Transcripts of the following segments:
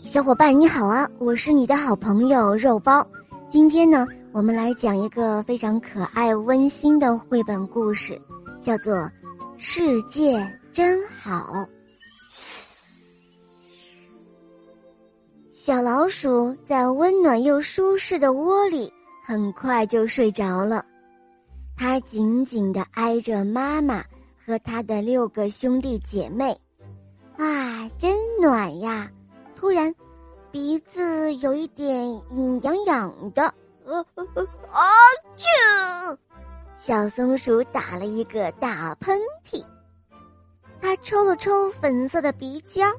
小伙伴你好啊！我是你的好朋友肉包。今天呢，我们来讲一个非常可爱、温馨的绘本故事，叫做《世界真好》。小老鼠在温暖又舒适的窝里，很快就睡着了。它紧紧的挨着妈妈和它的六个兄弟姐妹，啊，真暖呀！突然，鼻子有一点痒痒的，呃呃呃，啊啾！小松鼠打了一个大喷嚏，它抽了抽粉色的鼻尖儿，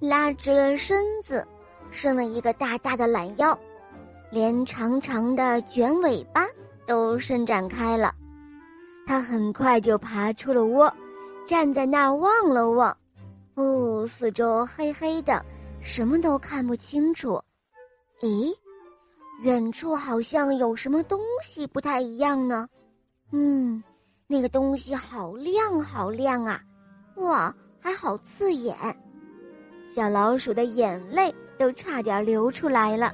拉直了身子，伸了一个大大的懒腰，连长长的卷尾巴都伸展开了。它很快就爬出了窝，站在那儿望了望，哦，四周黑黑的。什么都看不清楚，咦，远处好像有什么东西不太一样呢。嗯，那个东西好亮好亮啊，哇，还好刺眼，小老鼠的眼泪都差点流出来了。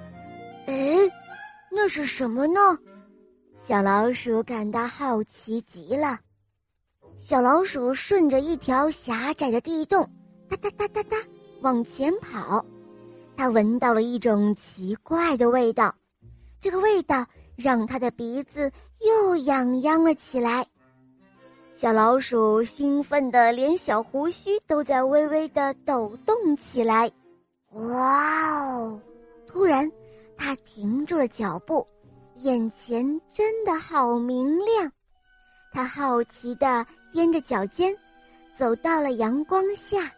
哎，那是什么呢？小老鼠感到好奇极了。小老鼠顺着一条狭窄的地洞，哒哒哒哒哒。往前跑，他闻到了一种奇怪的味道，这个味道让他的鼻子又痒痒了起来。小老鼠兴奋的连小胡须都在微微的抖动起来。哇哦！突然，他停住了脚步，眼前真的好明亮。他好奇的踮着脚尖，走到了阳光下。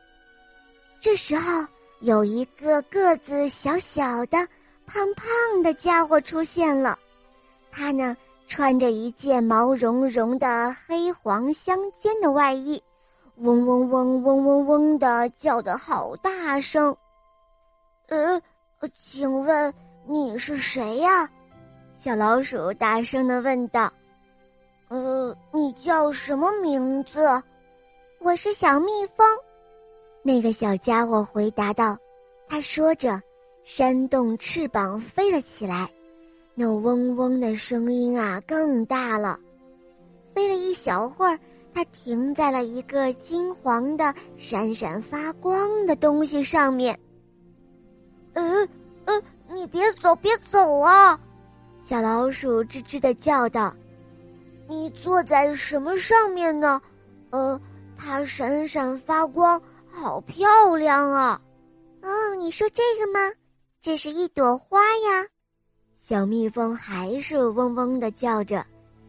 这时候，有一个个子小小的、胖胖的家伙出现了。他呢，穿着一件毛茸茸的黑黄相间的外衣，嗡嗡嗡嗡嗡嗡的叫得好大声。呃，请问你是谁呀？小老鼠大声的问道。呃，你叫什么名字？我是小蜜蜂。那个小家伙回答道：“他说着，扇动翅膀飞了起来，那嗡嗡的声音啊更大了。飞了一小会儿，它停在了一个金黄的、闪闪发光的东西上面。呃呃，你别走，别走啊！”小老鼠吱吱的叫道：“你坐在什么上面呢？呃，它闪闪发光。”好漂亮啊！哦，你说这个吗？这是一朵花呀。小蜜蜂还是嗡嗡的叫着，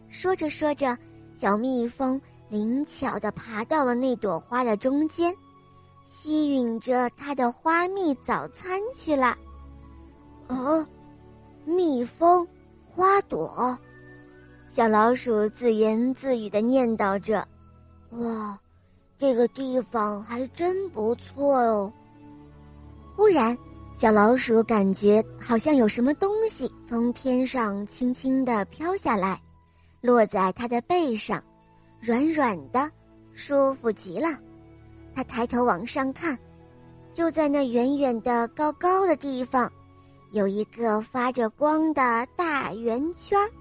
说着说着，小蜜蜂灵巧的爬到了那朵花的中间，吸吮着它的花蜜早餐去了。哦，蜜蜂，花朵，小老鼠自言自语的念叨着：“哇。”这个地方还真不错哦。忽然，小老鼠感觉好像有什么东西从天上轻轻的飘下来，落在它的背上，软软的，舒服极了。它抬头往上看，就在那远远的、高高的地方，有一个发着光的大圆圈儿，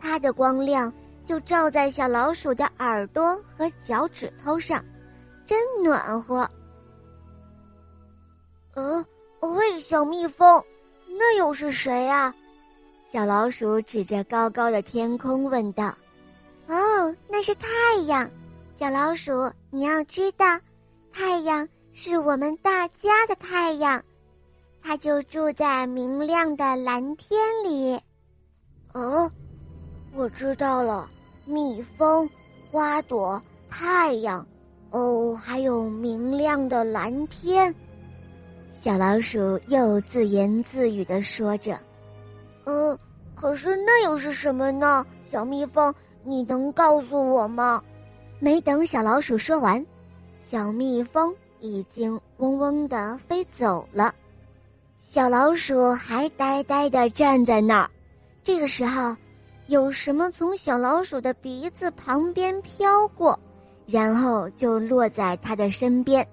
它的光亮。就照在小老鼠的耳朵和脚趾头上，真暖和。呃，喂，小蜜蜂，那又是谁呀？小老鼠指着高高的天空问道。哦，那是太阳。小老鼠，你要知道，太阳是我们大家的太阳，它就住在明亮的蓝天里。哦。我知道了，蜜蜂、花朵、太阳，哦，还有明亮的蓝天。小老鼠又自言自语的说着：“呃，可是那又是什么呢？”小蜜蜂，你能告诉我吗？没等小老鼠说完，小蜜蜂已经嗡嗡的飞走了。小老鼠还呆呆的站在那儿。这个时候。有什么从小老鼠的鼻子旁边飘过，然后就落在它的身边。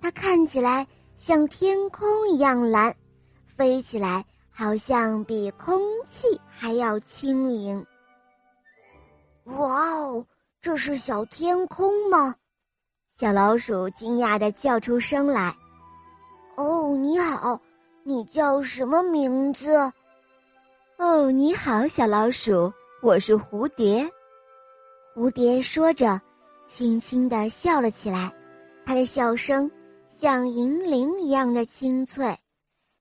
它看起来像天空一样蓝，飞起来好像比空气还要轻盈。哇哦，这是小天空吗？小老鼠惊讶的叫出声来。哦，你好，你叫什么名字？哦，你好，小老鼠，我是蝴蝶。蝴蝶说着，轻轻的笑了起来，它的笑声像银铃一样的清脆，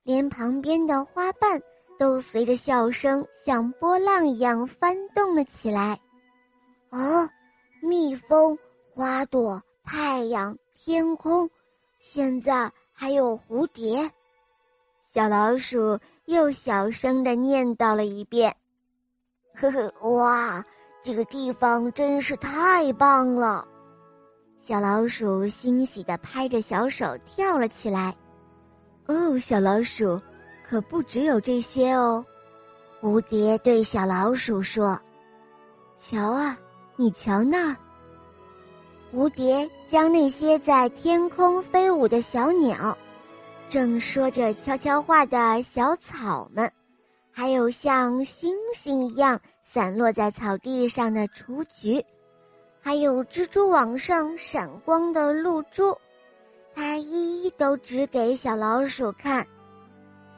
连旁边的花瓣都随着笑声像波浪一样翻动了起来。啊，蜜蜂、花朵、太阳、天空，现在还有蝴蝶。小老鼠又小声的念叨了一遍：“呵呵，哇，这个地方真是太棒了！”小老鼠欣喜的拍着小手跳了起来。哦，小老鼠，可不只有这些哦。蝴蝶对小老鼠说：“瞧啊！”你瞧那儿，蝴蝶将那些在天空飞舞的小鸟，正说着悄悄话的小草们，还有像星星一样散落在草地上的雏菊，还有蜘蛛网上闪光的露珠，它一一都指给小老鼠看。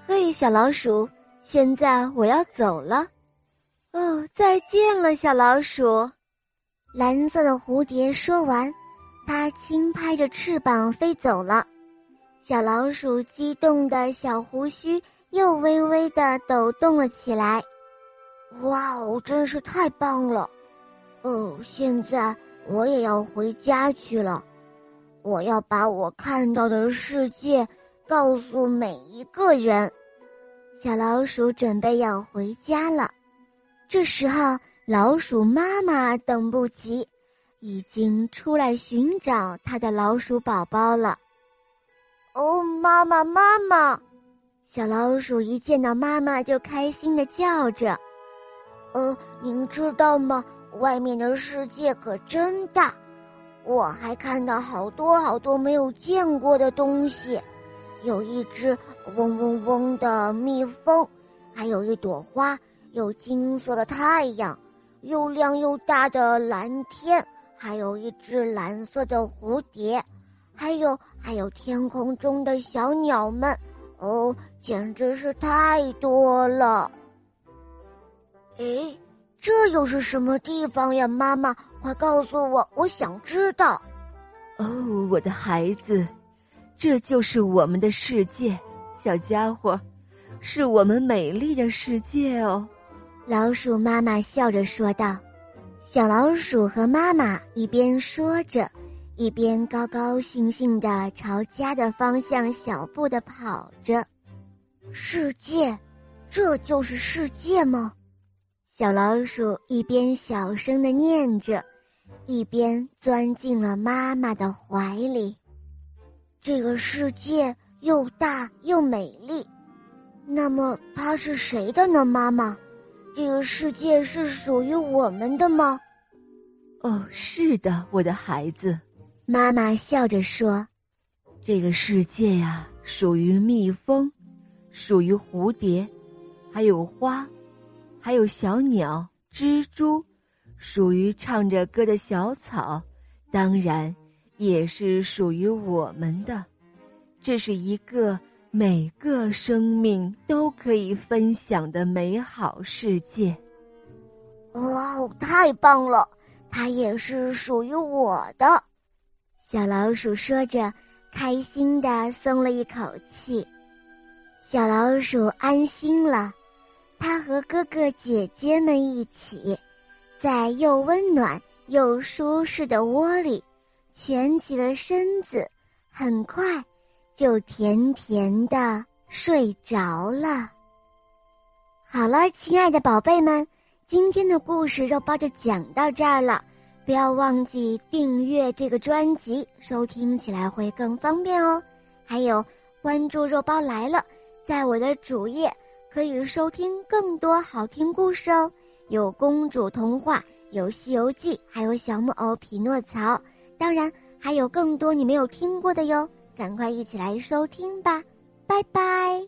嘿，小老鼠，现在我要走了。哦，再见了，小老鼠。蓝色的蝴蝶说完，它轻拍着翅膀飞走了。小老鼠激动的小胡须又微微的抖动了起来。哇哦，真是太棒了！哦，现在我也要回家去了。我要把我看到的世界告诉每一个人。小老鼠准备要回家了。这时候。老鼠妈妈等不及，已经出来寻找它的老鼠宝宝了。哦，妈妈，妈妈！小老鼠一见到妈妈就开心的叫着。呃，您知道吗？外面的世界可真大，我还看到好多好多没有见过的东西，有一只嗡嗡嗡的蜜蜂，还有一朵花，有金色的太阳。又亮又大的蓝天，还有一只蓝色的蝴蝶，还有还有天空中的小鸟们，哦，简直是太多了。诶，这又是什么地方呀？妈妈，快告诉我，我想知道。哦，我的孩子，这就是我们的世界，小家伙，是我们美丽的世界哦。老鼠妈妈笑着说道：“小老鼠和妈妈一边说着，一边高高兴兴地朝家的方向小步地跑着。世界，这就是世界吗？”小老鼠一边小声地念着，一边钻进了妈妈的怀里。这个世界又大又美丽，那么它是谁的呢？妈妈。这个世界是属于我们的吗？哦，是的，我的孩子。妈妈笑着说：“这个世界呀，属于蜜蜂，属于蝴蝶，还有花，还有小鸟、蜘蛛，属于唱着歌的小草，当然也是属于我们的。这是一个。”每个生命都可以分享的美好世界。哇哦，太棒了！它也是属于我的。小老鼠说着，开心的松了一口气。小老鼠安心了，它和哥哥姐姐们一起，在又温暖又舒适的窝里，蜷起了身子，很快。就甜甜的睡着了。好了，亲爱的宝贝们，今天的故事肉包就讲到这儿了。不要忘记订阅这个专辑，收听起来会更方便哦。还有关注“肉包来了”，在我的主页可以收听更多好听故事哦。有公主童话，有《西游记》，还有小木偶匹诺曹，当然还有更多你没有听过的哟。赶快一起来收听吧，拜拜。